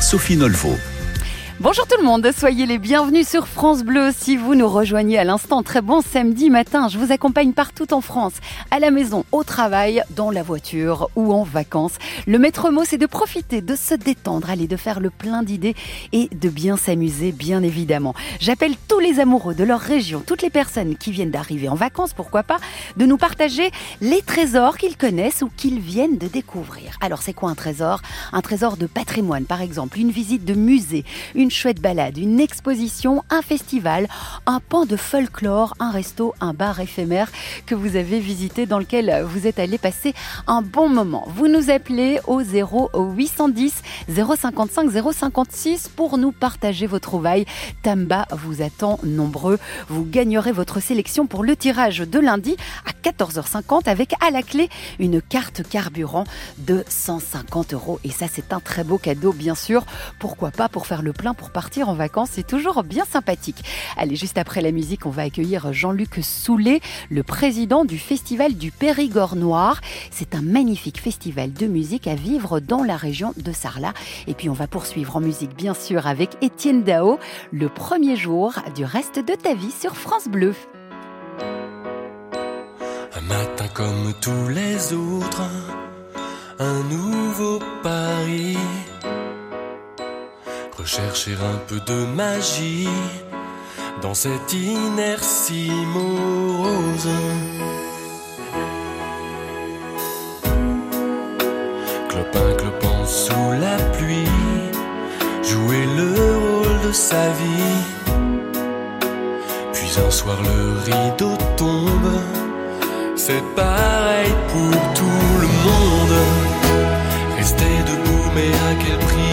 Sophie Nolfo. Bonjour tout le monde, soyez les bienvenus sur France Bleu. Si vous nous rejoignez à l'instant, très bon samedi matin. Je vous accompagne partout en France, à la maison, au travail, dans la voiture ou en vacances. Le maître mot, c'est de profiter, de se détendre, aller de faire le plein d'idées et de bien s'amuser, bien évidemment. J'appelle tous les amoureux de leur région, toutes les personnes qui viennent d'arriver en vacances, pourquoi pas, de nous partager les trésors qu'ils connaissent ou qu'ils viennent de découvrir. Alors c'est quoi un trésor? Un trésor de patrimoine, par exemple, une visite de musée, une chouette balade, une exposition, un festival, un pan de folklore, un resto, un bar éphémère que vous avez visité dans lequel vous êtes allé passer un bon moment. Vous nous appelez au 0810 055 056 pour nous partager vos trouvailles. Tamba vous attend nombreux. Vous gagnerez votre sélection pour le tirage de lundi à 14h50 avec à la clé une carte carburant de 150 euros. Et ça, c'est un très beau cadeau, bien sûr. Pourquoi pas pour faire le plein pour partir en vacances. C'est toujours bien sympathique. Allez, juste après la musique, on va accueillir Jean-Luc Soulet, le président du Festival du Périgord Noir. C'est un magnifique festival de musique à vivre dans la région de Sarlat. Et puis on va poursuivre en musique, bien sûr, avec Étienne Dao, le premier jour du reste de ta vie sur France Bleu. Un matin comme tous les autres, un nouveau Paris Rechercher un peu de magie dans cette inertie morose. Clopin, clopin sous la pluie, jouer le rôle de sa vie. Puis un soir le rideau tombe, c'est pareil pour tout le monde. Rester debout, mais à quel prix?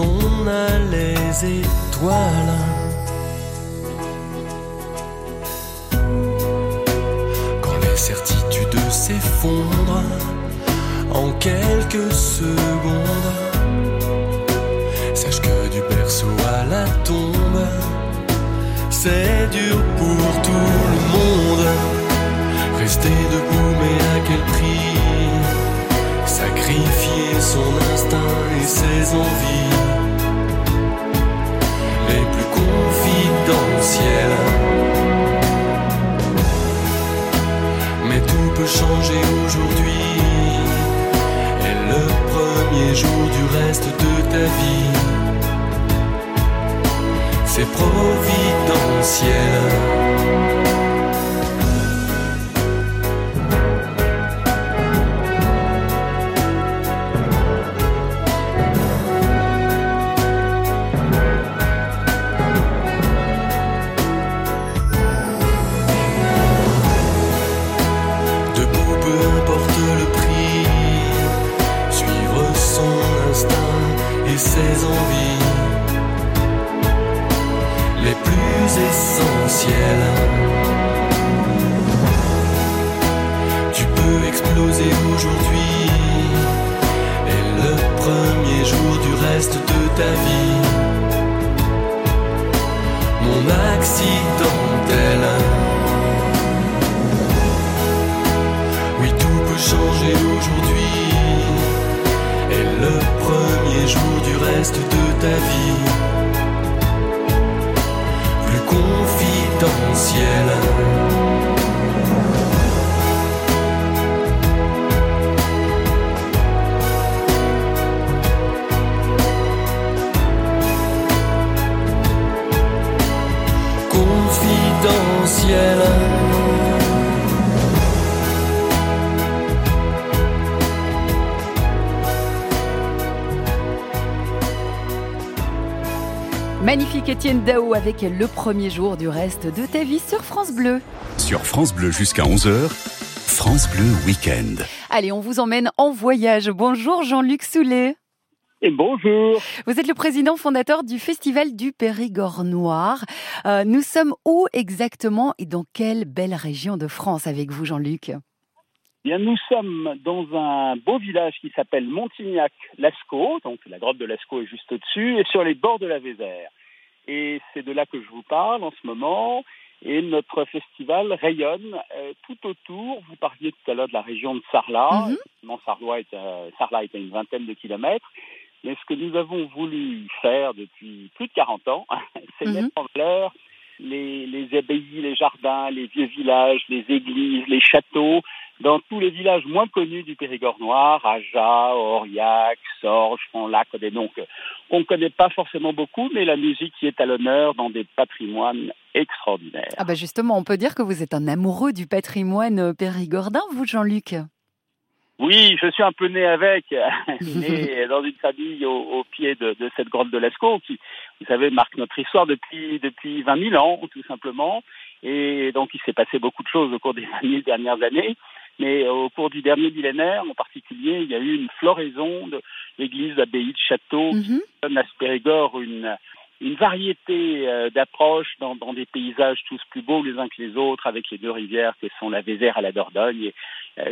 On a les étoiles. Quand les certitudes s'effondrent en quelques secondes, sache que du berceau à la tombe, c'est dur pour tout le monde. Rester debout, mais à quel prix? Sacrifier son instinct et ses envies Mais tout peut changer aujourd'hui. Et le premier jour du reste de ta vie, c'est providentiel. Étienne Dao avec le premier jour du reste de ta vie sur France Bleu. Sur France Bleu jusqu'à 11h, France Bleu Week-end. Allez, on vous emmène en voyage. Bonjour Jean-Luc Soulet. Et bonjour. Vous êtes le président fondateur du Festival du Périgord Noir. Euh, nous sommes où exactement et dans quelle belle région de France avec vous, Jean-Luc? Bien, nous sommes dans un beau village qui s'appelle Montignac-Lascaux, donc la grotte de Lascaux est juste au-dessus, et sur les bords de la Vézère. Et c'est de là que je vous parle en ce moment. Et notre festival rayonne euh, tout autour. Vous parliez tout à l'heure de la région de Sarlat. Mm Sarlat est, euh, Sarlat est à une vingtaine de kilomètres. Mais ce que nous avons voulu faire depuis plus de 40 ans, c'est mettre en valeur les, les abbayes, les jardins, les vieux villages, les églises, les châteaux, dans tous les villages moins connus du Périgord noir, Aja, Aurillac, Sorge, Font-Lac, des noms qu'on ne connaît pas forcément beaucoup, mais la musique qui est à l'honneur dans des patrimoines extraordinaires. Ah bah justement, on peut dire que vous êtes un amoureux du patrimoine périgordin, vous Jean-Luc oui, je suis un peu né avec, né dans une famille au, pied de, cette grotte de Lascaux qui, vous savez, marque notre histoire depuis depuis 20 000 ans, tout simplement. Et donc, il s'est passé beaucoup de choses au cours des 20 000 dernières années. Mais au cours du dernier millénaire, en particulier, il y a eu une floraison d'églises, d'abbayes, de châteaux qui mhm. donnent à ce Périgord une, une variété euh, d'approches dans, dans, des paysages tous plus beaux les uns que les autres, avec les deux rivières qui sont la Vézère et la Dordogne. Et, euh,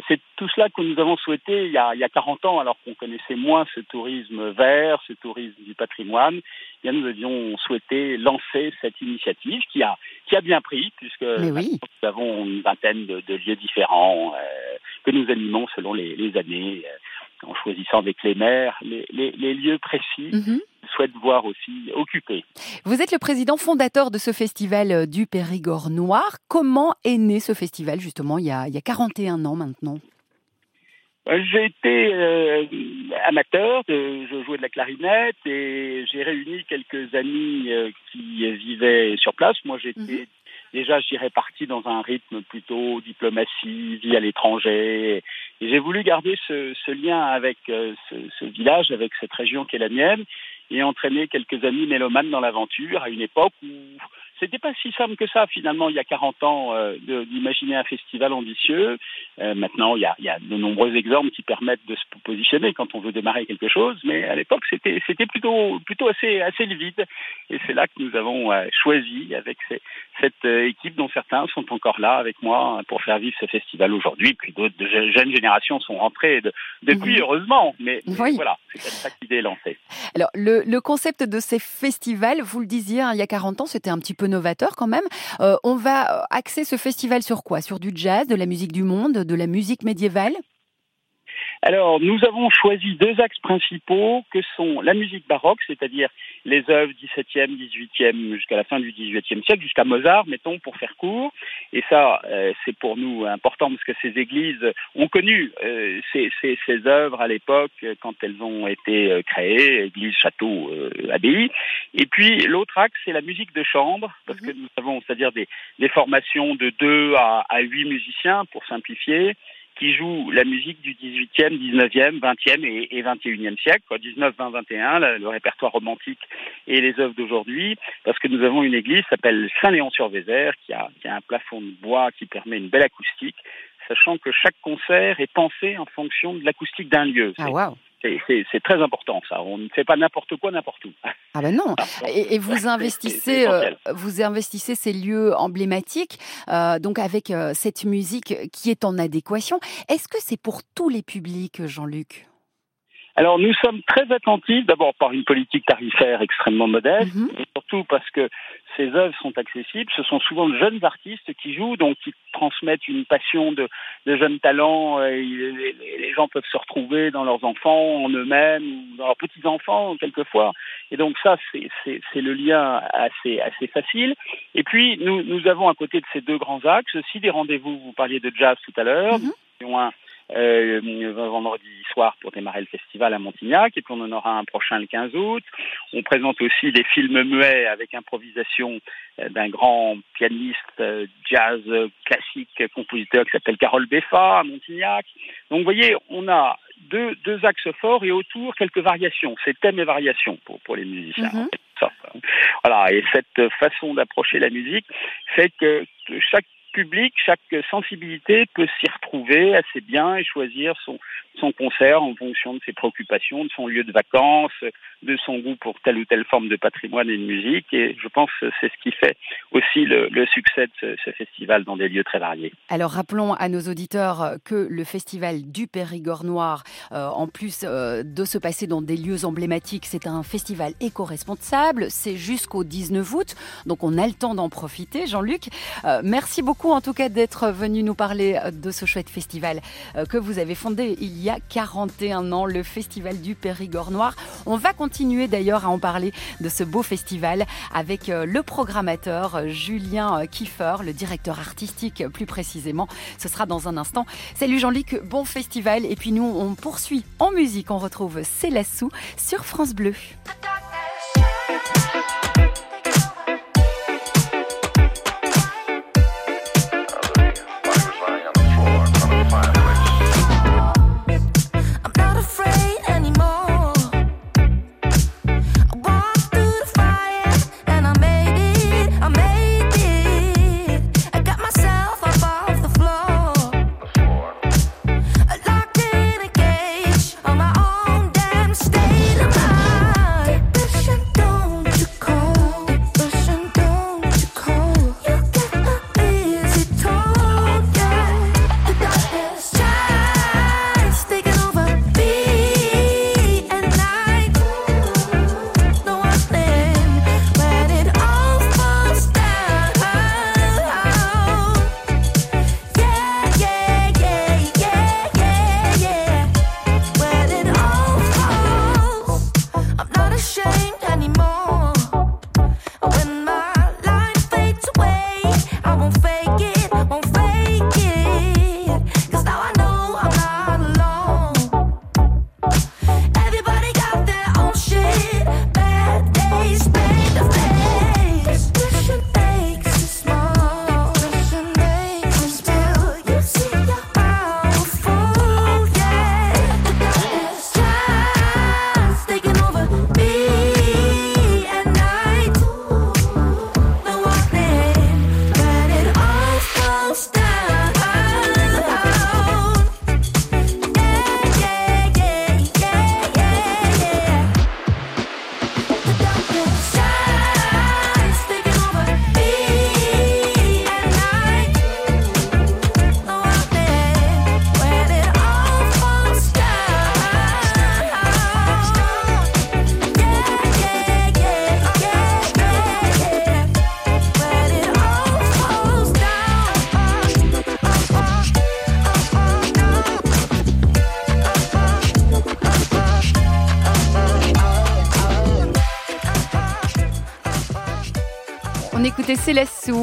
c'est tout cela que nous avons souhaité il y a, il y a 40 ans, alors qu'on connaissait moins ce tourisme vert, ce tourisme du patrimoine. Eh bien, nous avions souhaité lancer cette initiative qui a, qui a bien pris, puisque nous avons une vingtaine de, de lieux différents euh, que nous animons selon les, les années, euh, en choisissant avec les maires les, les, les lieux précis. Mhm souhaite voir aussi occupé. Vous êtes le président fondateur de ce festival euh, du Périgord Noir. Comment est né ce festival justement il y a, il y a 41 ans maintenant? Euh, j'ai été euh, amateur, de, je jouais de la clarinette et j'ai réuni quelques amis qui vivaient sur place. Moi, j'étais mhm. déjà, j'irais parti dans un rythme plutôt diplomatie, vie à l'étranger. Et j'ai voulu garder ce, ce lien avec ce, ce, village, avec cette région qui est la mienne et entraîner quelques amis mélomanes dans l'aventure à une époque où c'était pas si simple que ça finalement il y a 40 ans euh, d'imaginer un festival ambitieux. Euh, maintenant il y, a, il y, a, de nombreux exemples qui permettent de se positionner quand on veut démarrer quelque chose, mais à l'époque c'était c'était plutôt plutôt assez assez vide et c'est là que nous avons euh, choisi avec ces, cette équipe dont certains sont encore là avec moi pour faire vivre ce festival aujourd'hui. Puis d'autres de jeunes générations sont rentrées de, depuis, heureusement. Mais, voilà, c'est comme ça que l'idée est lancée. Alors, le, le, concept de ces festivals, vous le disiez, hein, il y a 40 ans, c'était un petit peu novateur quand même. Euh, on va axer ce festival sur quoi? Sur du jazz, de la musique du monde, de la musique médiévale? Alors, nous avons choisi deux axes principaux que sont la musique baroque, c'est-à-dire les œuvres 17e, 18e jusqu'à la fin du 18e siècle, jusqu'à Mozart, mettons, pour faire court. Et ça, euh, c'est pour nous important parce que ces églises ont connu euh, ces, ces, ces, œuvres à l'époque quand elles ont été euh, créées, églises, châteaux, abbayes. Et puis, l'autre axe, c'est la musique de chambre, parce que nous avons, c'est-à-dire des, des formations de 2 à, à 8 musiciens, pour simplifier qui joue la musique du 18e, 19e, 20e et, et 21e siècle, quoi, 19, 20, 21, le, répertoire romantique et les œuvres d'aujourd'hui, parce que nous avons une église qui s'appelle Saint-Léon-sur-Vézère, qui a, qui a un plafond de bois qui permet une belle acoustique, sachant que chaque concert est pensé en fonction de l'acoustique d'un lieu. Ah, wow. C'est très important ça. On ne fait pas n'importe quoi n'importe où. Ah ben non. Et, vous investissez, euh, vous investissez ces lieux emblématiques, euh, donc avec euh, cette musique qui est en adéquation. Est-ce que c'est pour tous les publics, Jean-Luc? Alors nous sommes très attentifs, d'abord par une politique tarifaire extrêmement modeste, mhm. et surtout parce que ces œuvres sont accessibles. Ce sont souvent de jeunes artistes qui jouent, donc qui transmettent une passion de, de jeunes talents. Et les, gens peuvent se retrouver dans leurs enfants, en eux-mêmes, ou dans leurs petits-enfants quelquefois. Et donc ça, c'est le lien assez, assez facile. Et puis nous, nous avons à côté de ces deux grands axes aussi des rendez-vous. Vous parliez de jazz tout à l'heure. Mm euh, vendredi soir pour démarrer le festival à Montignac, et puis on en aura un prochain le 15 août. On présente aussi des films muets avec improvisation euh, d'un grand pianiste euh, jazz classique, compositeur qui s'appelle Carole Beffa à Montignac. Donc vous voyez, on a deux, deux axes forts et autour quelques variations, c'est thèmes et variations pour, pour les musiciens. Mhm. voilà, et cette façon d'approcher la musique fait que chaque public, chaque sensibilité peut s'y retrouver assez bien et choisir son, son concert en fonction de ses préoccupations, de son lieu de vacances, de son goût pour telle ou telle forme de patrimoine et de musique. Et je pense que c'est ce qui fait aussi le, succès de ce, festival dans des lieux très variés. Alors rappelons à nos auditeurs que le festival du Périgord Noir, euh, en plus euh, de se passer dans des lieux emblématiques, c'est un festival éco-responsable. C'est jusqu'au 19 août, donc on a le temps d'en profiter. Jean-Luc, euh, merci beaucoup en tout cas d'être venu nous parler de ce chouette festival que vous avez fondé il y a 41 ans, le Festival du Périgord Noir. On va continuer d'ailleurs à en parler de ce beau festival avec euh, le programmateur euh, Julien euh, Kiefer, le directeur artistique plus précisément. Ce sera dans un instant. Salut Jean-Luc, bon festival. Et puis nous, on poursuit en musique. On retrouve Célassou sur France Bleu.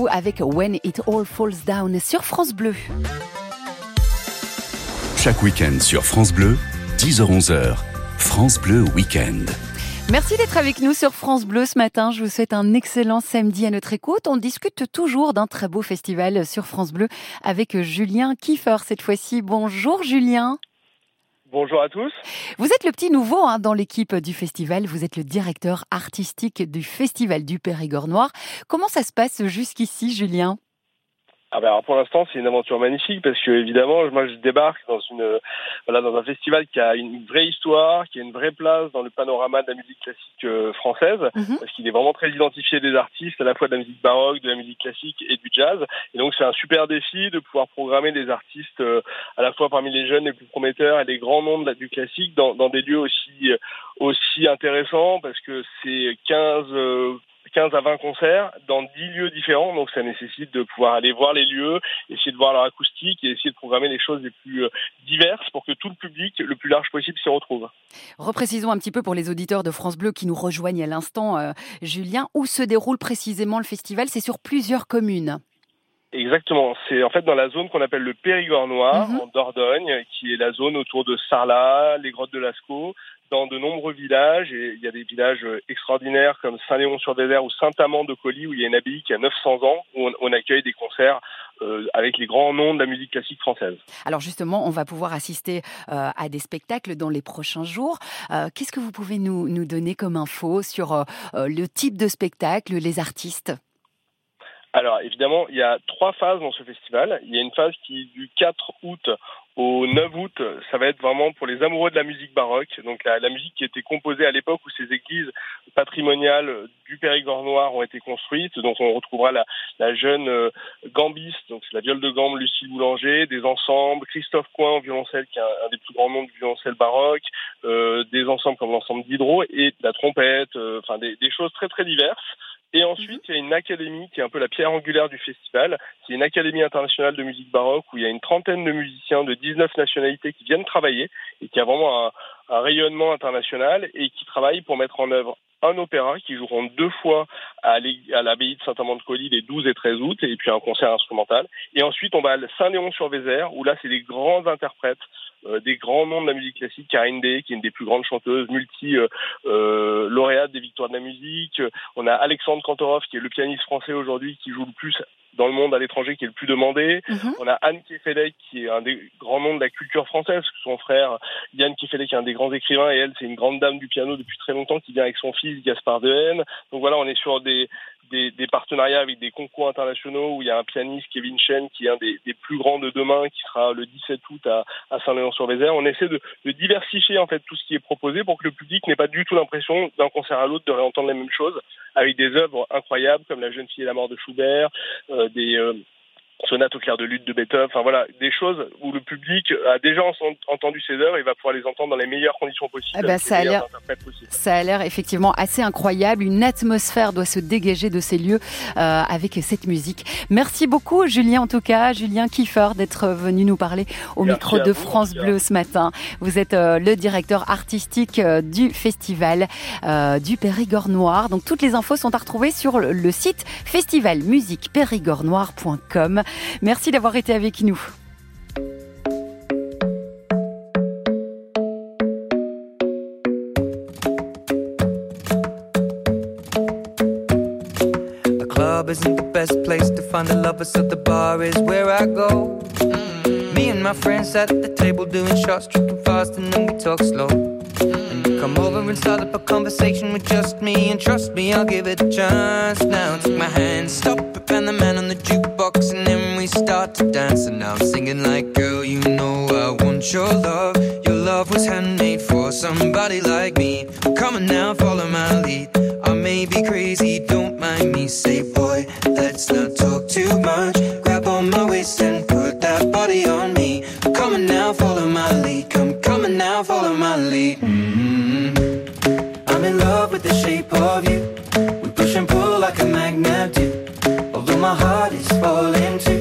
Avec When It All Falls Down sur France Bleu. Chaque week-end sur France Bleu, 10h-11h, France Bleu Week-end. Merci d'être avec nous sur France Bleu ce matin. Je vous souhaite un excellent samedi à notre écoute. On discute toujours d'un très beau festival sur France Bleu avec Julien Kiefer cette fois-ci. Bonjour Julien. Bonjour à tous. Vous êtes le petit nouveau hein, dans l'équipe du festival. Vous êtes le directeur artistique du Festival du Périgord Noir. Comment ça se passe jusqu'ici, Julien? Ah ben alors pour l'instant c'est une aventure magnifique parce que évidemment moi je débarque dans une voilà dans un festival qui a une vraie histoire, qui a une vraie place dans le panorama de la musique classique euh, française mhm. parce qu'il est vraiment très identifié des artistes à la fois de la musique baroque, de la musique classique et du jazz et donc c'est un super défi de pouvoir programmer des artistes euh, à la fois parmi les jeunes les plus prometteurs et les grands noms de la, du classique dans, dans des lieux aussi aussi intéressants parce que c'est 15 15 à 20 concerts dans 10 lieux différents, donc ça nécessite de pouvoir aller voir les lieux, essayer de voir leur acoustique et essayer de programmer les choses les plus euh, diverses pour que tout le public, le plus large possible, s'y retrouve. Reprécisons un petit peu pour les auditeurs de France Bleu qui nous rejoignent à l'instant, euh, Julien, où se déroule précisément le festival? C'est sur plusieurs communes. Exactement. C'est en fait dans la zone qu'on appelle le Périgord Noir, mhm. en Dordogne, qui est la zone autour de Sarlat, les grottes de Lascaux, dans de nombreux villages. Et il y a des villages extraordinaires comme Saint-Léon-sur-Désert ou Saint-Amand de Colis, où il y a une abbaye qui a 900 ans, où on, accueille des concerts avec les grands noms de la musique classique française. Alors justement, on va pouvoir assister à des spectacles dans les prochains jours. Qu'est-ce que vous pouvez nous donner comme info sur le type de spectacle, les artistes? Alors évidemment, il y a trois phases dans ce festival. Il y a une phase qui du 4 août au 9 août, ça va être vraiment pour les amoureux de la musique baroque, donc la, musique qui était composée à l'époque où ces églises patrimoniales du Périgord noir ont été construites. Donc on retrouvera la, jeune euh, gambiste, donc c'est la viole de gambe Lucie Boulanger, des ensembles, Christophe Coin au violoncelle qui est un, des plus grands noms du violoncelle baroque, euh, des ensembles comme l'ensemble d'Hydro et la trompette, euh, enfin des choses très très diverses. Et ensuite, il y a une académie qui est un peu la pierre angulaire du festival. C'est une académie internationale de musique baroque où il y a une trentaine de musiciens de 19 nationalités qui viennent travailler et qui a vraiment un, rayonnement international et qui travaillent pour mettre en œuvre un opéra qui joueront deux fois à l'abbaye de Saint-Amand-de-Colly les 12 et 13 août, et puis un concert instrumental. Et ensuite, on va à Saint-Léon-sur-Vézère, où là, c'est des grands interprètes des grands noms de la musique classique, Karine Day, qui est une des plus grandes chanteuses, multi euh, euh lauréate des victoires de la musique. On a Alexandre Kantorov, qui est le pianiste français aujourd'hui, qui joue le plus dans le monde à l'étranger qui est le plus demandé. Mhm. On a Anne Kefelec qui est un des grands noms de la culture française. Son frère Yann Kefelec est un des grands écrivains et elle c'est une grande dame du piano depuis très longtemps qui vient avec son fils Gaspard Dehaene. Donc voilà, on est sur des des, des, partenariats avec des concours internationaux où il y a un pianiste, Kevin Chen, qui est un des, des plus grands de demain, qui sera le 17 août à, à Saint-Léon-sur-Vézère. On essaie de, de, diversifier en fait tout ce qui est proposé pour que le public n'ait pas du tout l'impression d'un concert à l'autre de réentendre les mêmes choses, avec des œuvres incroyables comme La jeune fille et la mort de Schubert, euh, des euh, sonate au clair de lutte de Beethoven, enfin voilà, des choses où le public a déjà entendu ces œuvres et va pouvoir les entendre dans les meilleures conditions possibles. Eh ben, ça, a l'air, ça a l'air effectivement assez incroyable. Une atmosphère doit se dégager de ces lieux euh, avec cette musique. Merci beaucoup, Julien, en tout cas, Julien Kiefer, d'être venu nous parler au micro de France Bleu ce matin. Vous êtes euh, le directeur artistique euh, du festival du Périgord Noir. Donc toutes les infos sont à retrouver sur le site festivalmusiquepérigordnoir.com. Merci d'avoir été avec nous. The club isn't the best place to find the lovers, so the bar is where I go. Mm. Me and my friends at the table doing shots, tripping fast, and then we talk slow. And you come over and start up a conversation with just me, and trust me, I'll give it a chance. Now take my hand, stop it, and the man on the jukebox, and then we start to dance and now I'm singing like girl you know I want your love. Your love was handmade for somebody like me. Come on now follow my lead. I may be crazy don't mind me. Say boy let's not talk too much. Grab on my waist and put that body on me. Come on now follow my lead. Come come on now follow my lead. Mm-hmm. I'm in love with the shape of you. We push and pull like a magnet do. Although my heart is falling too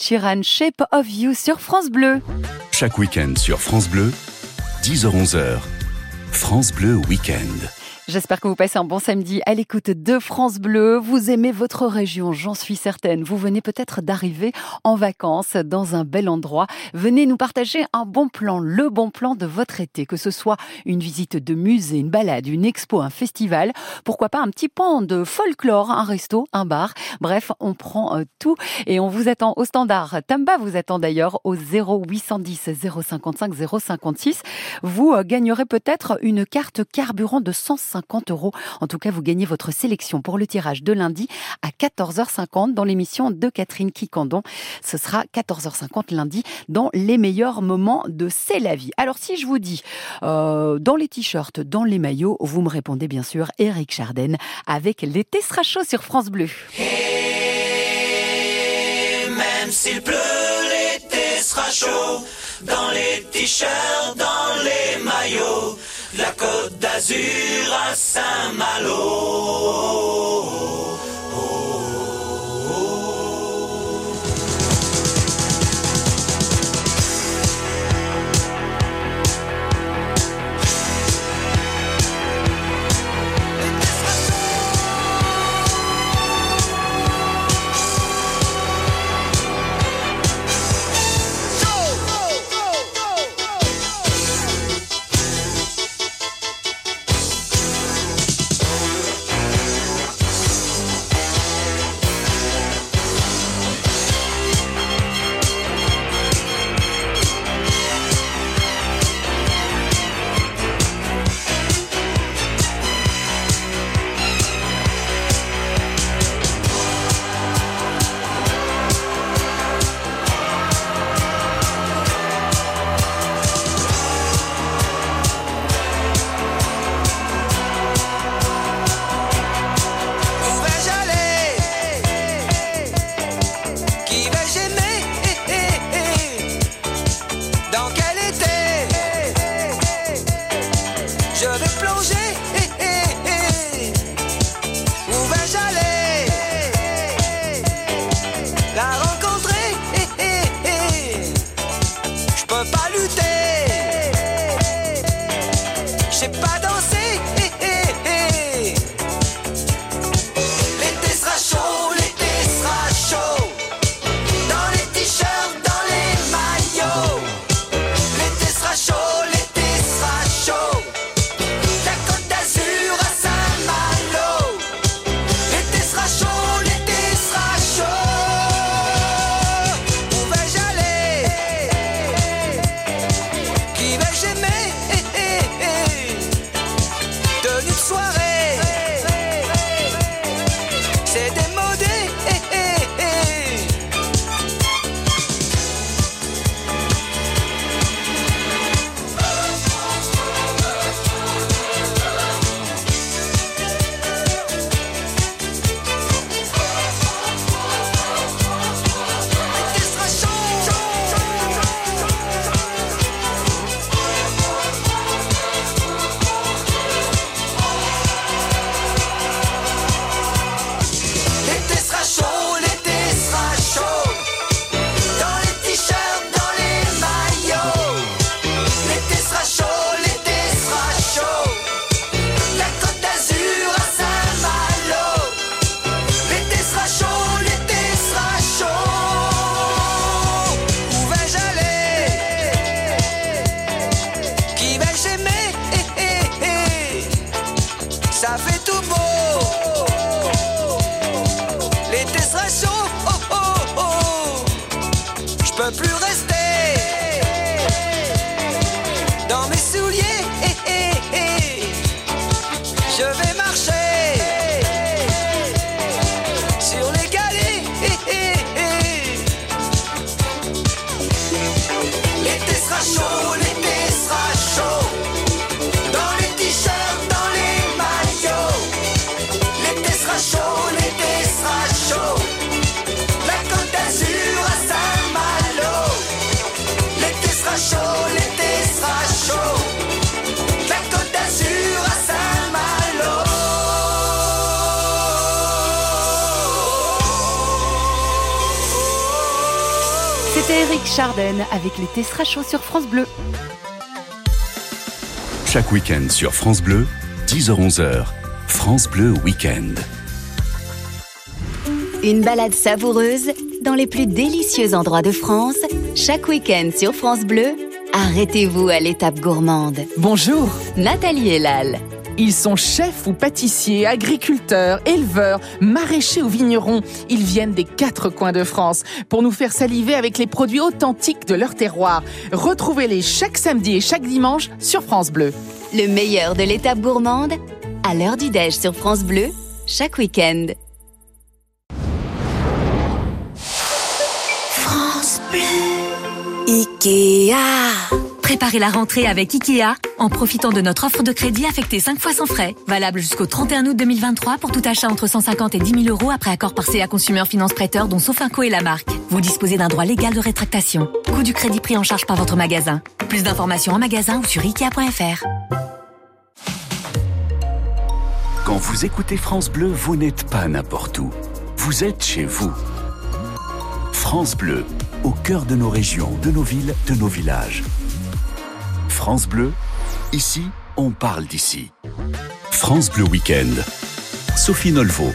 Sheeran, Shape of You sur France Bleu. Chaque week-end sur France Bleu, 10h-11h, France Bleu Week-end. J'espère que vous passez un bon samedi à l'écoute de France Bleu. Vous aimez votre région, j'en suis certaine. Vous venez peut-être d'arriver en vacances dans un bel endroit. Venez nous partager un bon plan, le bon plan de votre été, que ce soit une visite de musée, une balade, une expo, un festival, pourquoi pas un petit pan de folklore, un resto, un bar. Bref, on prend euh, tout et on vous attend au standard. Tamba vous attend d'ailleurs au 0810 055 056. Vous euh, gagnerez peut-être une carte carburant de 150 En tout cas, vous gagnez votre sélection pour le tirage de lundi à 14h50 dans l'émission de Catherine Kikandon. Ce sera 14h50 lundi dans les meilleurs moments de C'est la vie. Alors si je vous dis euh, dans les t-shirts, dans les maillots, vous me répondez bien sûr Eric Charden avec l'été sera chaud sur France Bleu. Même s'il pleut, l'été sera chaud. Dans les t-shirts, dans les maillots, la côte d'Azur à Saint-Malo. Dans Charden avec les Tessera chauds sur France Bleu. Chaque week-end sur France Bleu, 10h-11h, France Bleu Week-end. Une balade savoureuse dans les plus délicieux endroits de France, chaque week-end sur France Bleu. Arrêtez-vous à l'étape gourmande. Bonjour Nathalie Elal. Ils sont chefs ou pâtissiers, agriculteurs, éleveurs, maraîchers ou vignerons. Ils viennent des quatre coins de France pour nous faire saliver avec les produits authentiques de leur terroir. Retrouvez-les chaque samedi et chaque dimanche sur France Bleu. Le meilleur de l'étape gourmande, à l'heure du déj sur France Bleu, chaque week-end. France Bleu. Ikea. Préparez la rentrée avec Ikea en profitant de notre offre de crédit affectée 5 fois sans frais. Valable jusqu'au 31 août 2023 pour tout achat entre 150 et 10 000 euros après accord par CA Consumer Finance Prêteur dont Sofinco et la marque. Vous disposez d'un droit légal de rétractation. Coût du crédit pris en charge par votre magasin. Plus d'informations en magasin ou sur Ikea.fr. Quand vous écoutez France Bleu, vous n'êtes pas n'importe où. Vous êtes chez vous. France Bleu, au cœur de nos régions, de nos villes, de nos villages. France Bleu, ici, on parle d'ici. France Bleu Week-end. Sophie Nolvo.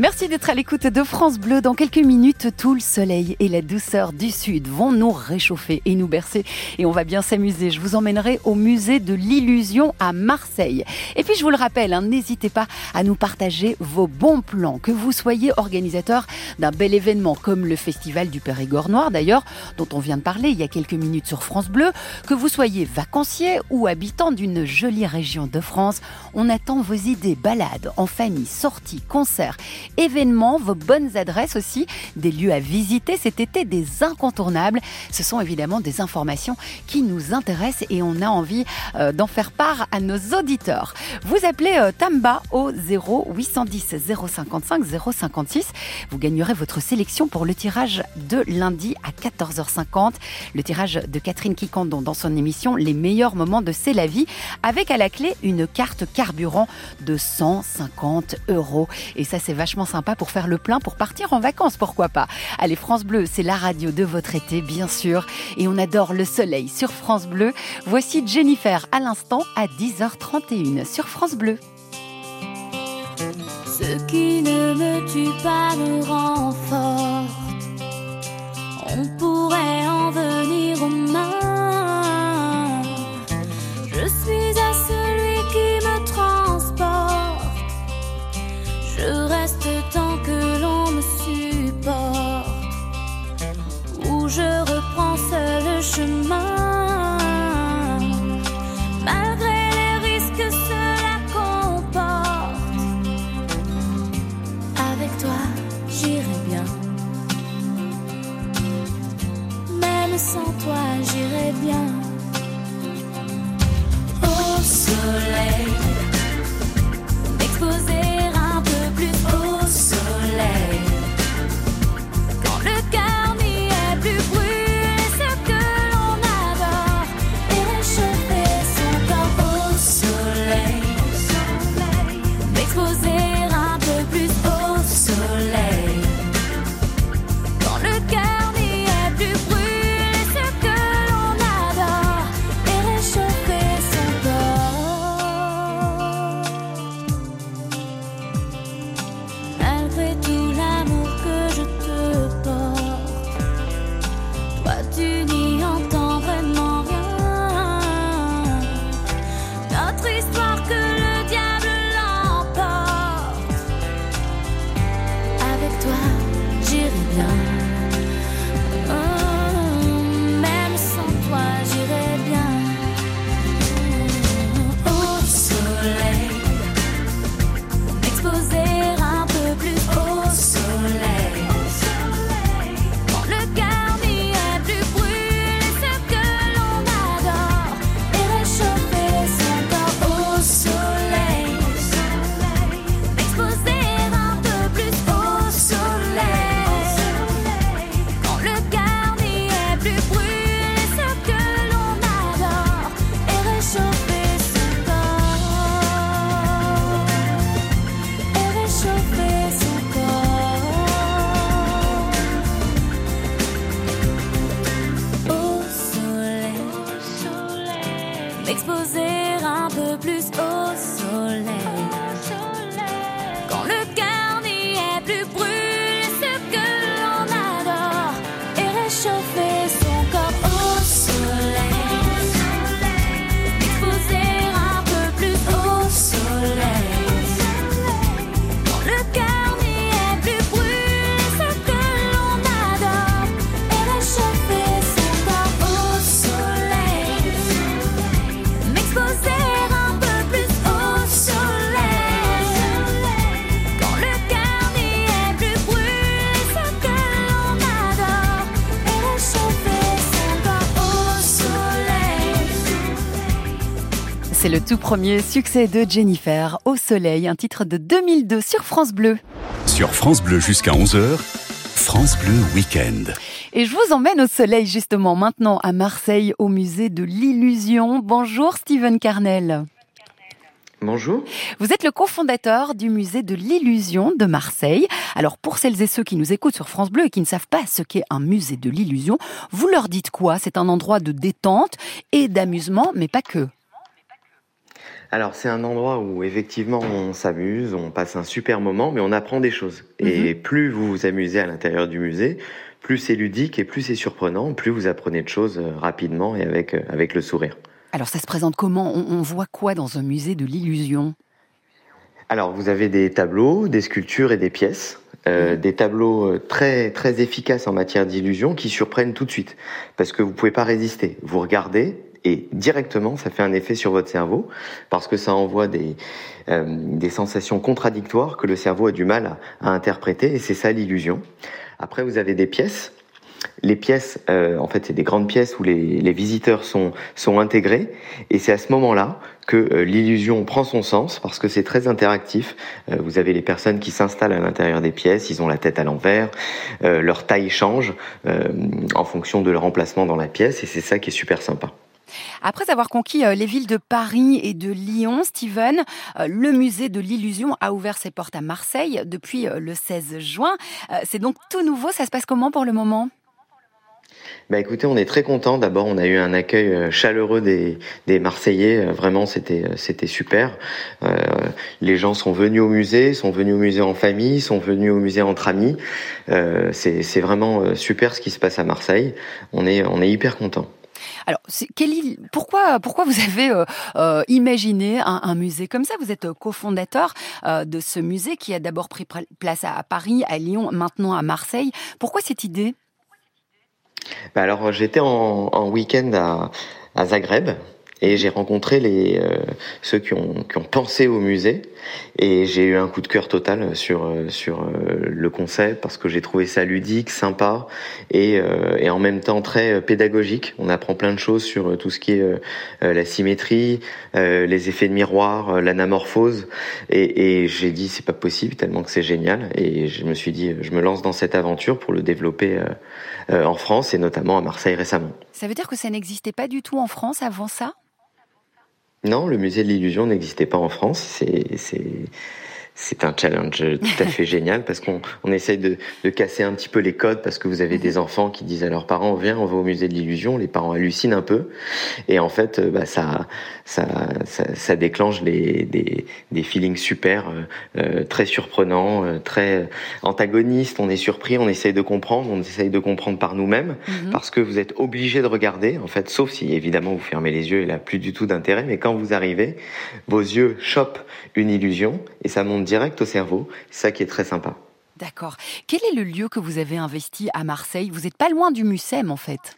Merci d'être à l'écoute de France Bleu. Dans quelques minutes, tout le soleil et la douceur du sud vont nous réchauffer et nous bercer. Et on va bien s'amuser. Je vous emmènerai au musée de l'illusion à Marseille. Et puis, je vous le rappelle, hein, n'hésitez pas à nous partager vos bons plans. Que vous soyez organisateur d'un bel événement comme le Festival du Périgord Noir, d'ailleurs, dont on vient de parler il y a quelques minutes sur France Bleu. Que vous soyez vacancier ou habitant d'une jolie région de France, on attend vos idées balades en famille, sorties, concerts événements, vos bonnes adresses aussi, des lieux à visiter cet été, des incontournables. Ce sont évidemment des informations qui nous intéressent et on a envie euh, d'en faire part à nos auditeurs. Vous appelez euh, Tamba au 0 810 055 056. Vous gagnerez votre sélection pour le tirage de lundi à 14h50. Le tirage de Catherine Kikandon dans son émission Les meilleurs moments de C'est la vie avec à la clé une carte carburant de 150 euros. Et ça, c'est vachement sympa pour faire le plein, pour partir en vacances, pourquoi pas. Allez, France Bleu, c'est la radio de votre été, bien sûr. Et on adore le soleil sur France Bleu. Voici Jennifer à l'instant à 10h31 sur France Bleu. Ce qui ne me tue pas me rend. On tout premier succès de Jennifer, Au Soleil, un titre de 2002 sur France Bleu. Sur France Bleu jusqu'à 11h, France Bleu Week-end. Et je vous emmène au soleil justement maintenant à Marseille au musée de l'illusion. Bonjour Steven Carnel. Bonjour. Vous êtes le cofondateur du musée de l'illusion de Marseille. Alors pour celles et ceux qui nous écoutent sur France Bleu et qui ne savent pas ce qu'est un musée de l'illusion, vous leur dites quoi? C'est un endroit de détente et d'amusement, mais pas que. Alors c'est un endroit où effectivement on s'amuse, on passe un super moment, mais on apprend des choses. Et plus vous vous amusez à l'intérieur du musée, plus c'est ludique et plus c'est surprenant, plus vous apprenez de choses euh, rapidement et avec, euh, avec le sourire. Alors ça se présente comment? On, on voit quoi dans un musée de l'illusion? Alors vous avez des tableaux, des sculptures et des pièces. Euh, des tableaux très très efficaces en matière d'illusion qui surprennent tout de suite parce que vous pouvez pas résister. Vous regardez et directement ça fait un effet sur votre cerveau parce que ça envoie des euh, des sensations contradictoires que le cerveau a du mal à, interpréter et c'est ça l'illusion. Après vous avez des pièces les pièces, euh, en fait, c'est des grandes pièces où les, les visiteurs sont, sont intégrés, et c'est à ce moment-là que euh, l'illusion prend son sens, parce que c'est très interactif. Euh, vous avez les personnes qui s'installent à l'intérieur des pièces, ils ont la tête à l'envers, euh, leur taille change en fonction de leur emplacement dans la pièce, et c'est ça qui est super sympa. Après avoir conquis euh, les villes de Paris et de Lyon, Steven, euh, le musée de l'illusion a ouvert ses portes à Marseille depuis euh, le 16 juin. C'est donc tout nouveau, ça se passe comment pour le moment? Bah écoutez, on est très content. D'abord, on a eu un accueil chaleureux des, Marseillais. Vraiment, c'était c'était super. Les gens sont venus au musée, sont venus au musée en famille, sont venus au musée entre amis. Euh, c'est vraiment super ce qui se passe à Marseille. On est on est hyper content. Alors, pourquoi, pourquoi vous avez euh, euh, imaginé un, musée comme ça? Vous êtes euh, cofondateur de ce musée qui a d'abord pris pr- place à, Paris, à Lyon, maintenant à Marseille. Pourquoi cette idée? Bah alors j'étais en, en week-end à Zagreb et j'ai rencontré les euh, ceux qui ont, qui ont pensé au musée et j'ai eu un coup de cœur total sur euh, sur euh, le concept parce que j'ai trouvé ça ludique, sympa et, euh, et en même temps très euh, pédagogique. On apprend plein de choses sur euh, tout ce qui est la symétrie, les effets de miroir, l'anamorphose et, et j'ai dit c'est pas possible tellement que c'est génial et je me suis dit je me lance dans cette aventure pour le développer en France et notamment à Marseille récemment. Ça veut dire que ça n'existait pas du tout en France avant ça? Non, le musée de l'illusion n'existait pas en France. C'est c'est un challenge tout à fait génial parce qu'on on essaye de, de casser un petit peu les codes parce que vous avez des enfants qui disent à leurs parents viens on va au musée de l'illusion. Les parents hallucinent un peu. Et en fait euh, bah, ça, ça ça ça déclenche les, des des feelings super euh, euh, très surprenants euh, très antagonistes. On est surpris on essaye de comprendre on essaye de comprendre par nous-mêmes Mhm. parce que vous êtes obligé de regarder en fait sauf si évidemment vous fermez les yeux et là plus du tout d'intérêt. Mais quand vous arrivez vos yeux chopent une illusion et ça monte direct au cerveau. Ça qui est très sympa. D'accord. Quel est le lieu que vous avez investi à Marseille? Vous n'êtes pas loin du Mucem en fait.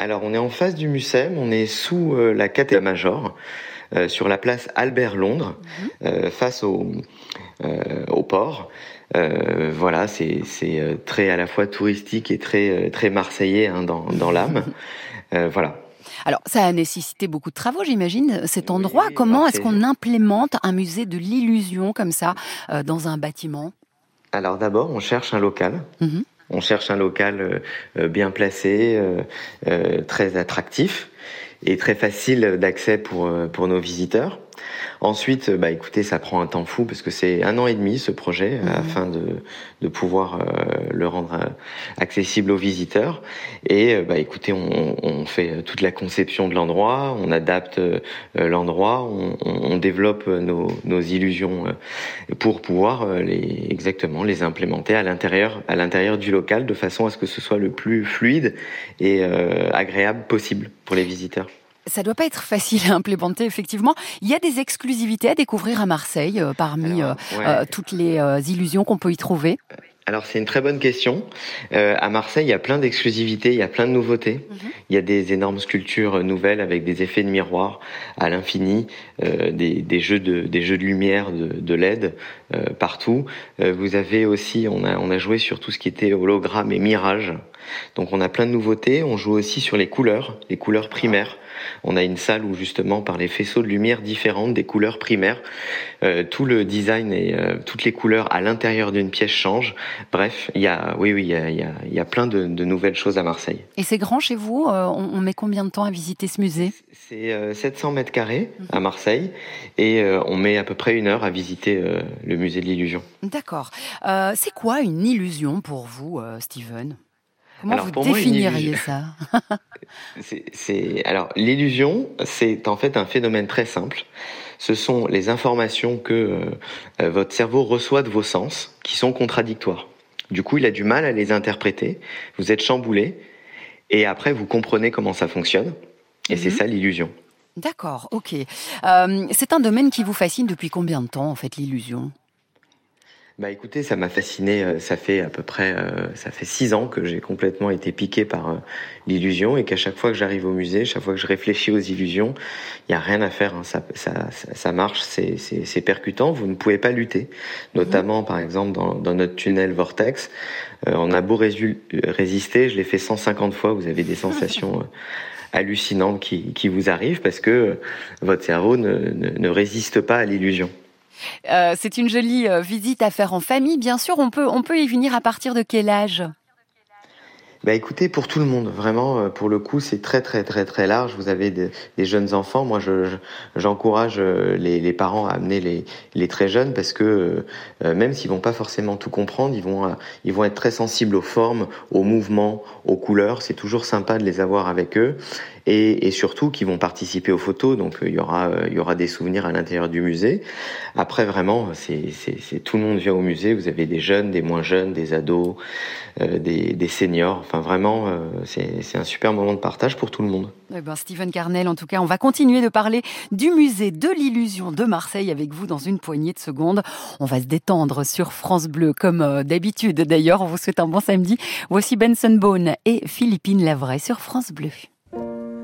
alors on est en face du Mucem. On est sous euh, la cathédrale Major euh, sur la place Albert Londres euh, face au au port. Voilà c'est c'est très à la fois touristique et très très marseillais hein, dans dans l'âme. Voilà Alors, ça a nécessité beaucoup de travaux, j'imagine, cet endroit. Comment est-ce qu'on implémente un musée de l'illusion comme ça euh, dans un bâtiment? Alors d'abord, on cherche un local. Mhm. On cherche un local euh, euh, bien placé, euh, très attractif et très facile d'accès pour, pour nos visiteurs. Ensuite, bah écoutez, ça prend un temps fou parce que c'est un an et demi ce projet Mhm. afin de, de pouvoir euh, le rendre euh, accessible aux visiteurs. Et euh, bah écoutez, on, on fait toute la conception de l'endroit, on adapte euh, l'endroit, on, développe nos, nos illusions euh, pour pouvoir les exactement les implémenter à l'intérieur à l'intérieur du local de façon à ce que ce soit le plus fluide et agréable possible pour les visiteurs. Ça doit pas être facile à implémenter, effectivement. Il y a des exclusivités à découvrir à Marseille euh, parmi Alors, euh, ouais. euh, toutes les euh, illusions qu'on peut y trouver. Alors c'est une très bonne question. Euh, à Marseille, il y a plein d'exclusivités, il y a plein de nouveautés. Il y a des énormes sculptures nouvelles avec des effets de miroir à l'infini, euh, des, des jeux de des jeux de lumière, de, de LED euh, partout. Vous avez aussi, on a on a joué sur tout ce qui était hologramme et mirage. Donc on a plein de nouveautés. On joue aussi sur les couleurs, les couleurs primaires. On a une salle où justement par les faisceaux de lumière différentes des couleurs primaires, euh, tout le design et euh, toutes les couleurs à l'intérieur d'une pièce changent. Bref, il y a, oui, oui, il y a, y a, il y a plein de, de nouvelles choses à Marseille. Et c'est grand chez vous euh, on, on met combien de temps à visiter ce musée? C'est euh, 700 mètres carrés à Marseille et on met à peu près une heure à visiter le musée de l'illusion. D'accord. C'est quoi une illusion pour vous, Steven? Comment Alors, vous pour définiriez ça? C'est- C'est alors l'illusion, c'est en fait un phénomène très simple. Ce sont les informations que euh, euh, votre cerveau reçoit de vos sens qui sont contradictoires. Du coup, il a du mal à les interpréter. Vous êtes chamboulé et après vous comprenez comment ça fonctionne. Et c'est Mhm. ça l'illusion. D'accord, ok. Euh, c'est un domaine qui vous fascine depuis combien de temps, en fait, l'illusion? Bah écoutez, ça m'a fasciné. euh, Ça fait à peu près, euh, ça fait six ans que j'ai complètement été piqué par euh, l'illusion et qu'à chaque fois que j'arrive au musée, chaque fois que je réfléchis aux illusions, il y a rien à faire. hein. Ça, ça, ça, marche, c'est, c'est, c'est percutant. Vous ne pouvez pas lutter. Notamment, par exemple, dans, dans notre tunnel vortex, euh, on a beau résister, je l'ai fait 150 fois. Vous avez des sensations. hallucinantes qui, qui vous arrivent parce que votre cerveau ne, ne, ne résiste pas à l'illusion. Euh, C'est une jolie euh, visite à faire en famille, bien sûr. On peut, on peut y venir à partir de quel âge? Bah écoutez, pour tout le monde, vraiment, euh, pour le coup, c'est très très très très large. Vous avez des, jeunes enfants. Moi, je je- j'encourage euh, les, les parents à amener les, les très jeunes parce que même s'ils vont pas forcément tout comprendre, ils vont ils vont être très sensibles aux formes, aux mouvements, aux couleurs. C'est toujours sympa de les avoir avec eux et, surtout qu'ils vont participer aux photos. Donc euh, il y aura euh, il y aura des souvenirs à l'intérieur du musée. Après, vraiment, c'est tout le monde vient au musée. Vous avez des jeunes, des moins jeunes, des ados, euh, des, seniors. Enfin, vraiment, c'est un super moment de partage pour tout le monde. Eh ben, Steven Carnel, en tout cas, on va continuer de parler du musée de l'illusion de Marseille avec vous dans une poignée de secondes. On va se détendre sur France Bleu, comme d'habitude. D'ailleurs, on vous souhaite un bon samedi. Voici Benson Bone et Philippine Lavray sur France Bleu.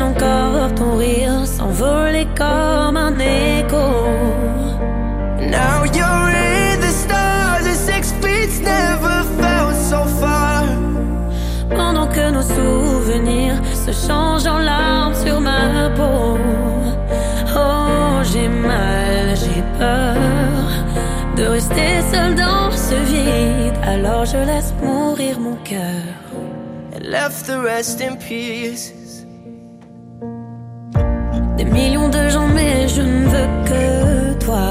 Encore ton rire s'envoler comme un écho. Now you're in the stars, and six feet's never felt so far. Pendant que nos souvenirs se changent en larmes sur ma peau. Oh, j'ai mal, j'ai peur de rester seul dans ce vide. Alors je laisse mourir mon cœur. Left the rest in pieces. Millions de gens, mais je ne veux que toi.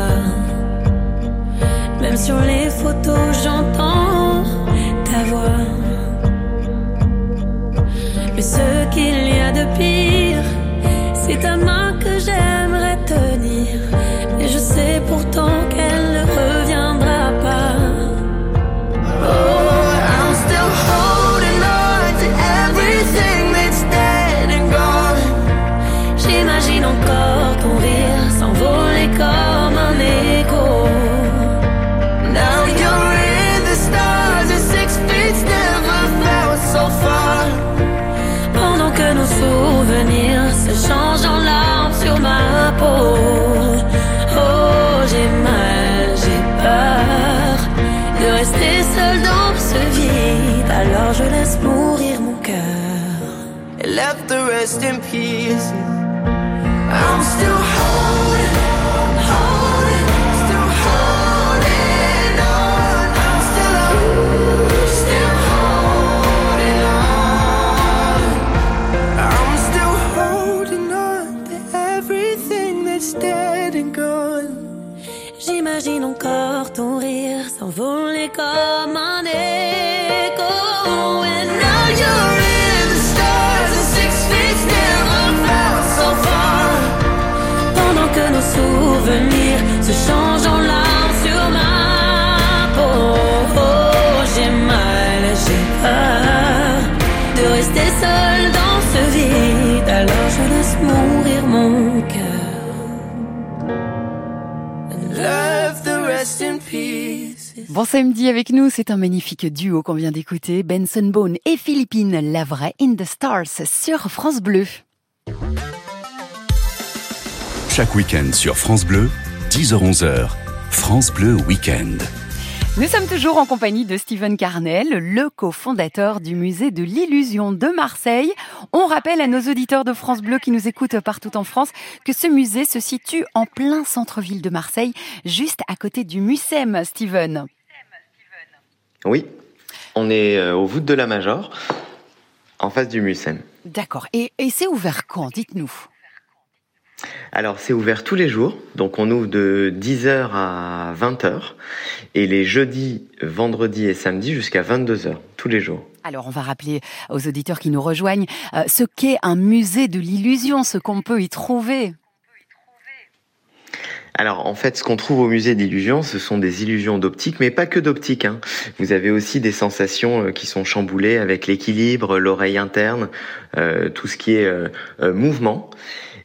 Même sur les photos, j'entends ta voix. Mais ce qu'il y a de pire, c'est ta main rest in pieces. I'm still Bon samedi avec nous, c'est un magnifique duo qu'on vient d'écouter, Benson Bone et Philippine Lavray in the Stars sur France Bleu. Chaque week-end sur France Bleu, 10h-11h, France Bleu Week-end. Nous sommes toujours en compagnie de Steven Carnel, le cofondateur du musée de l'illusion de Marseille. On rappelle à nos auditeurs de France Bleu qui nous écoutent partout en France que ce musée se situe en plein centre-ville de Marseille, juste à côté du Mucem, Steven. Oui, on est euh, au voûte de la Major, en face du Mucem. D'accord. Et, et c'est ouvert quand? Dites-nous. Alors c'est ouvert tous les jours, donc on ouvre de 10h à 20h, et les jeudis, vendredis et samedis jusqu'à 22h, tous les jours. Alors, on va rappeler aux auditeurs qui nous rejoignent euh, ce qu'est un musée de l'illusion, ce qu'on peut y trouver. Alors en fait, ce qu'on trouve au musée d'illusions, ce sont des illusions d'optique, mais pas que d'optique. hein. Vous avez aussi des sensations euh, qui sont chamboulées avec l'équilibre, l'oreille interne, euh, tout ce qui est euh, euh, mouvement.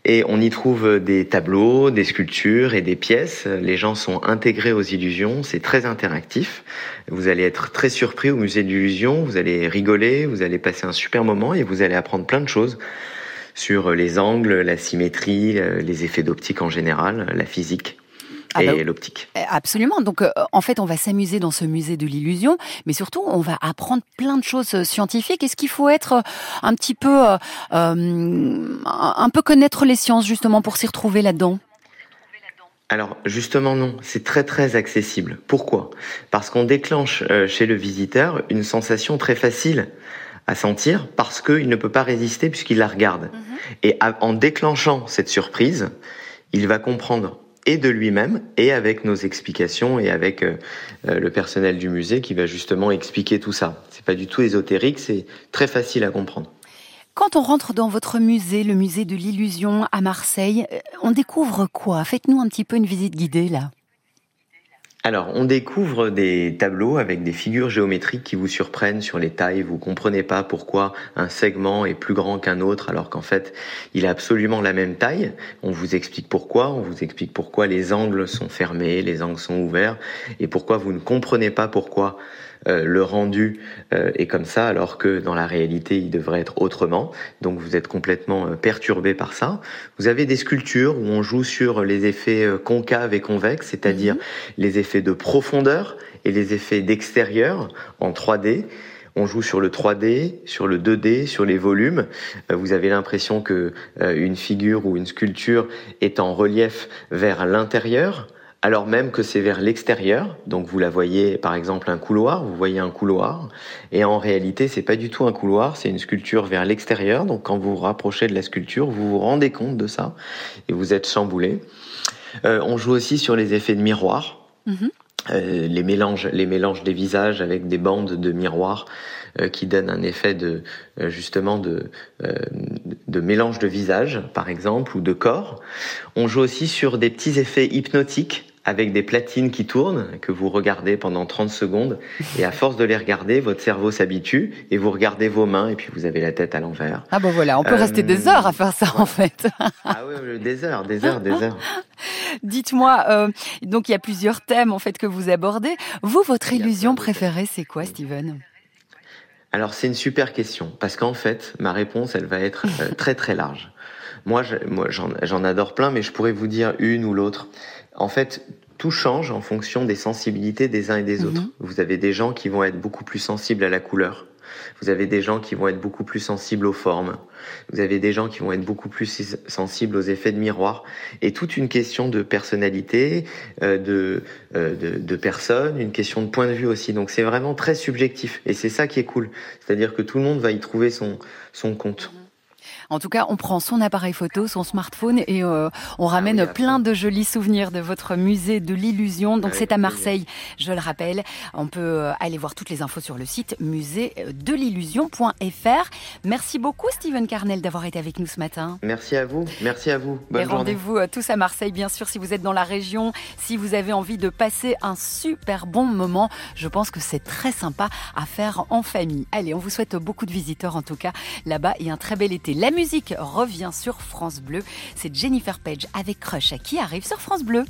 Et on y trouve des tableaux, des sculptures et des pièces. Les gens sont intégrés aux illusions, c'est très interactif. Vous allez être très surpris au musée d'illusions, vous allez rigoler, vous allez passer un super moment et vous allez apprendre plein de choses sur les angles, la symétrie, euh, les effets d'optique en général, la physique Ah et bah, l'optique. Euh, Absolument. Donc, euh, en fait, on va s'amuser dans ce musée de l'illusion, mais surtout, on va apprendre plein de choses euh, scientifiques. Est-ce qu'il faut être un petit peu, euh, un un peu connaître les sciences justement pour s'y retrouver là-dedans? Alors justement non, c'est très très accessible. Pourquoi? Parce qu'on déclenche euh, chez le visiteur une sensation très facile à sentir parce qu'il ne peut pas résister puisqu'il la regarde. Et à- en déclenchant cette surprise, il va comprendre et de lui-même et avec nos explications et avec euh, euh, le personnel du musée qui va justement expliquer tout ça. C'est pas du tout ésotérique, c'est très facile à comprendre. Quand on rentre dans votre musée, le musée de l'illusion à Marseille, euh, on découvre quoi? Faites-nous un petit peu une visite guidée là. Alors, on découvre des tableaux avec des figures géométriques qui vous surprennent sur les tailles. Vous comprenez pas pourquoi un segment est plus grand qu'un autre alors qu'en fait, il a absolument la même taille. On vous explique pourquoi. On vous explique pourquoi les angles sont fermés, les angles sont ouverts et pourquoi vous ne comprenez pas pourquoi euh, le rendu euh, est comme ça alors que dans la réalité il devrait être autrement. Donc vous êtes complètement euh, perturbé par ça. Vous avez des sculptures où on joue sur les effets euh, concaves et convexes, c'est-à-dire les effets de profondeur et les effets d'extérieur en 3D. On joue sur le 3D, sur le 2D, sur les volumes. Vous avez l'impression que une figure ou une sculpture est en relief vers l'intérieur, alors même que c'est vers l'extérieur. Donc vous la voyez, par exemple, un couloir. Vous voyez un couloir, et en réalité, c'est pas du tout un couloir, c'est une sculpture vers l'extérieur. Donc quand vous vous rapprochez de la sculpture, vous vous rendez compte de ça et vous êtes chamboulé. Euh, on joue aussi sur les effets de miroir. Euh, les mélanges, les mélanges des visages avec des bandes de miroirs euh, qui donnent un effet de euh, justement de, euh, de mélange de visage, par exemple, ou de corps. On joue aussi sur des petits effets hypnotiques avec des platines qui tournent, que vous regardez pendant 30 secondes, et à force de les regarder, votre cerveau s'habitue, et vous regardez vos mains, et puis vous avez la tête à l'envers. Ah ben voilà, on peut Euh, rester des heures à faire ça en fait. Ah oui, des heures, des heures, des heures. Dites-moi, euh, donc il y a plusieurs thèmes en fait que vous abordez. Vous, votre illusion préférée, c'est quoi, Steven? Alors c'est une super question parce qu'en fait ma réponse elle va être euh, très très large. Moi je- moi j'en j'en adore plein mais je pourrais vous dire une ou l'autre. En fait tout change en fonction des sensibilités des uns et des autres. Vous avez des gens qui vont être beaucoup plus sensibles à la couleur, Vous avez des gens qui vont être beaucoup plus sensibles aux formes. Vous avez des gens qui vont être beaucoup plus sensibles aux effets de miroir. Et toute une question de personnalité, euh, de, euh, de, de personne, une question de point de vue aussi. Donc c'est vraiment très subjectif. Et c'est ça qui est cool. C'est-à-dire que tout le monde va y trouver son, son compte. En tout cas, on prend son appareil photo, son smartphone et euh, on ramène Ah plein de jolis souvenirs de votre musée de l'illusion. Donc c'est à. Marseille, je le rappelle. On peut euh, aller voir toutes les infos sur le site muséedelillusion.fr. Merci beaucoup Steven Carnel d'avoir été avec nous ce matin. Merci à vous. Merci à vous. Bonne Et rendez-vous euh, tous à Marseille, bien sûr, si vous êtes dans la région, si vous avez envie de passer un super bon moment. Je pense que c'est très sympa à faire en famille. Allez, on vous souhaite beaucoup de visiteurs en tout cas là-bas et un très bel été. La musique revient sur France Bleu. C'est Jennifer Page avec Crush qui arrive sur France Bleu.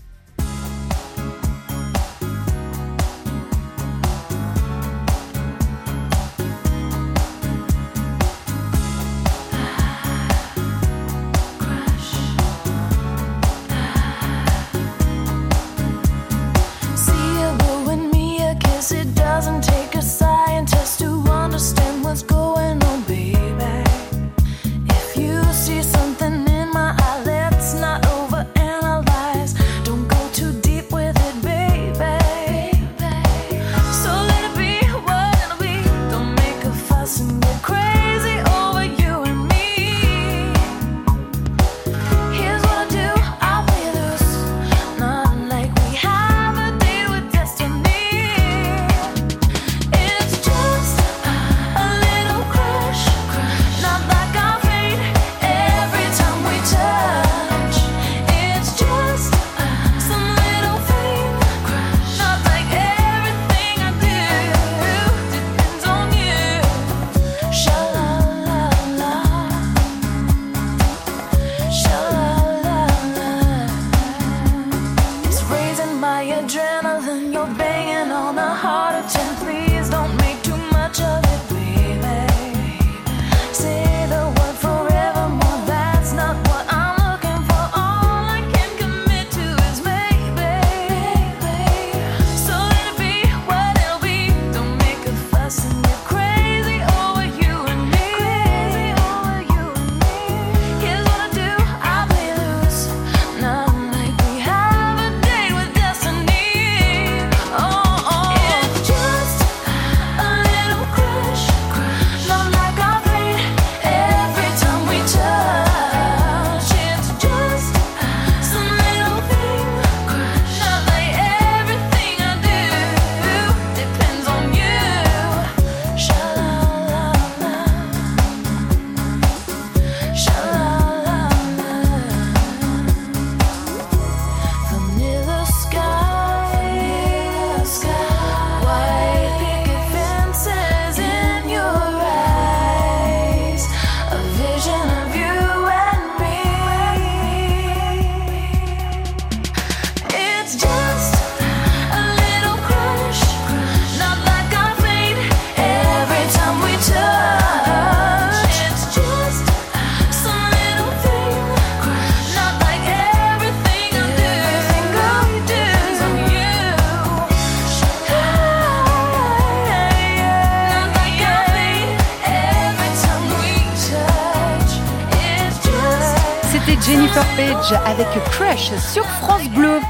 Crush sur France Bleu.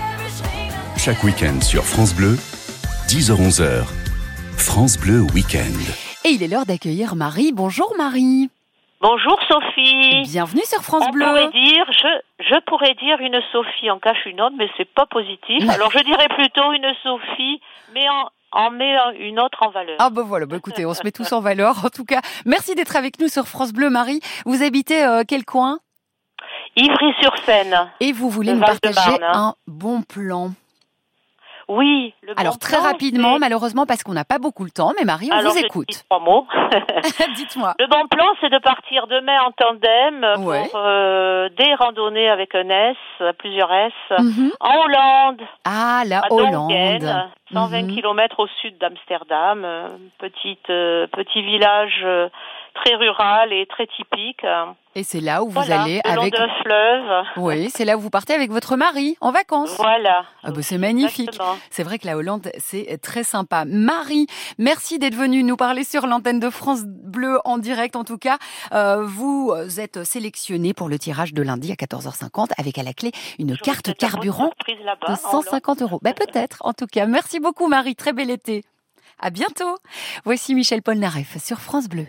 Chaque week-end sur France Bleu, 10h-11h, France Bleu Week-end. Et il est l'heure d'accueillir Marie. Bonjour Marie. Bonjour Sophie. Bienvenue sur France On Bleu. pourrait dire, je, je pourrais dire une Sophie en cache une autre, mais c'est pas positif. Alors je dirais plutôt une Sophie, mais en, en met une autre en valeur. Ah bah voilà, bah écoutez, on se met tous en valeur. En tout cas, merci d'être avec nous sur France Bleu, Marie. Vous habitez euh, quel coin? Ivry-sur-Seine. Et vous voulez Le nous partager un bon plan. Oui. Le Alors bon très plan, rapidement, malheureusement parce qu'on n'a pas beaucoup le temps, mais Marie, on Alors, vous je écoute. dis trois mots. Dites-moi. Le bon plan, c'est de partir demain en tandem Ouais. pour euh, des randonnées avec un S, plusieurs S, Mhm. en Hollande. Ah, la à Hollande. Dongen, 120 Mhm. km au sud d'Amsterdam, euh, petite euh, petit village très rural et très typique. Et c'est là où vous Voilà, allez le avec. d'un fleuve. Oui, c'est là où vous partez avec votre mari en vacances. Voilà. Ah bah, c'est magnifique. C'est vrai que la Hollande, c'est très sympa. Marie, merci d'être venue nous parler sur l'antenne de France Bleu en direct en tout cas. Euh, vous êtes sélectionnée pour le tirage de lundi à 14h50 avec à la clé une carte carburant de en 150 euros. Ben, peut-être en tout cas. Merci beaucoup Marie, très bel été. À bientôt. Voici Michel Polnareff sur France Bleu.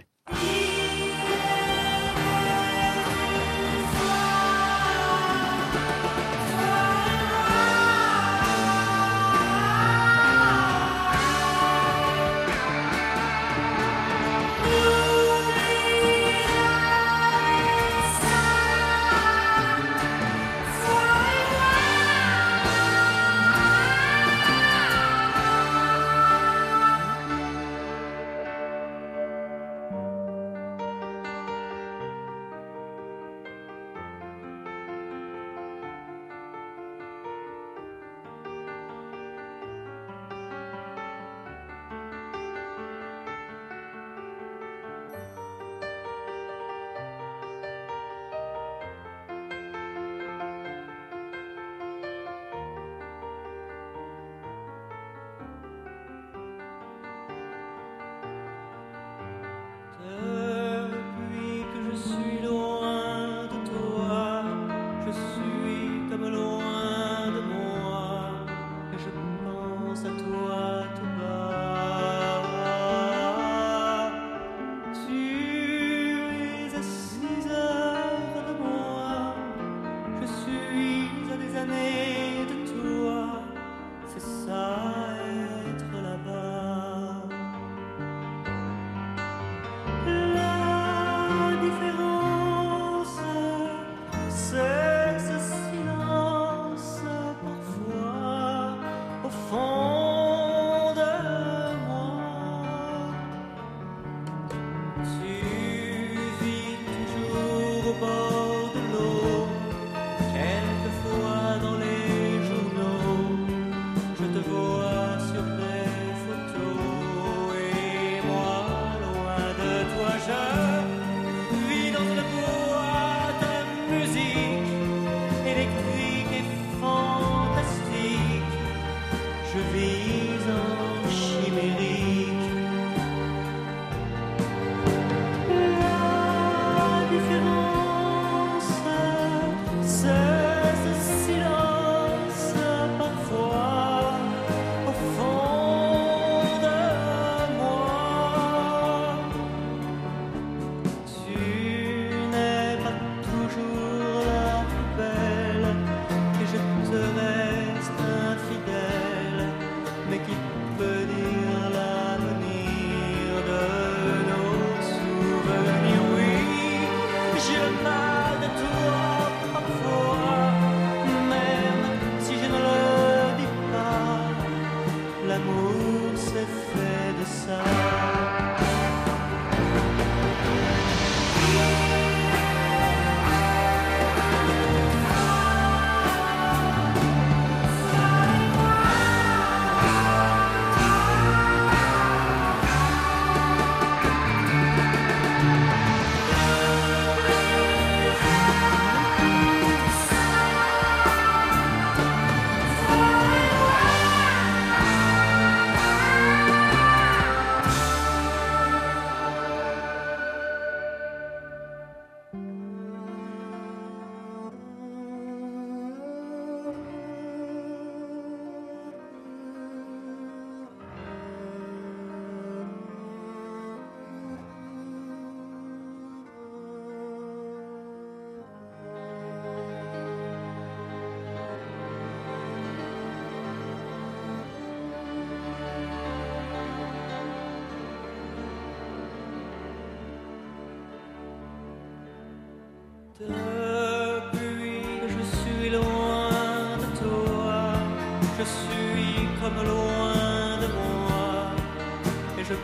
Toi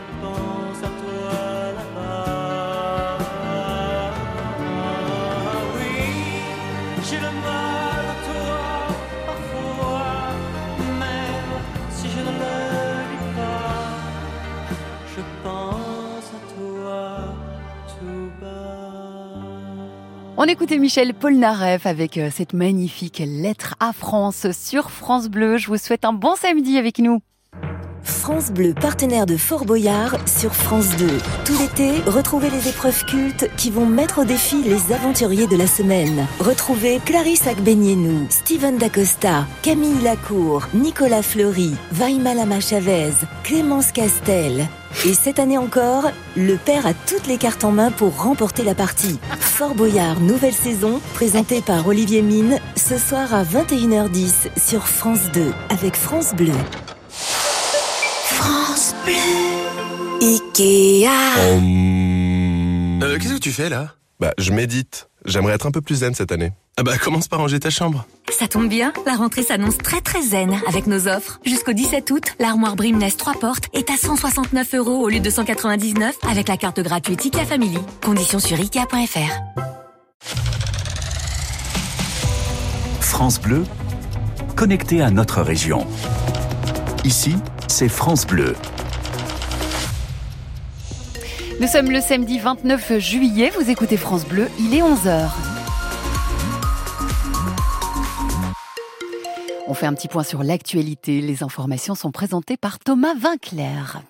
écoutait Michel Polnareff avec euh, cette magnifique lettre à France sur France Bleu. Je vous souhaite un bon samedi avec nous. France Bleu, partenaire de Fort Boyard sur France 2. Tout l'été, retrouvez les épreuves cultes qui vont mettre au défi les aventuriers de la semaine. Retrouvez Clarisse Agbenienou, Steven Dacosta, Camille Lacour, Nicolas Fleury, Vaima Lama Chavez, Clémence Castel. Et cette année encore, le père a toutes les cartes en main pour remporter la partie. Fort Boyard, nouvelle saison, présentée par Olivier Mine, ce soir à 21h10 sur France 2, avec France Bleu. France Bleu. Ikea. Euh, Qu'est-ce que tu fais là? Bah, je médite. J'aimerais être un peu plus zen cette année. Ah bah, commence par ranger ta chambre. Ça tombe bien, la rentrée s'annonce très très zen avec nos offres. Jusqu'au 17 août, l'armoire Brimness 3 portes est à 169 euros au lieu de 199 avec la carte gratuite IKEA Family. Conditions sur IKEA.fr. France Bleu, connecté à notre région. Ici, c'est France Bleu. Nous sommes le samedi 29 juillet, vous écoutez France Bleu, il est 11h. On fait un petit point sur l'actualité. Les informations sont présentées par Thomas Vinclair.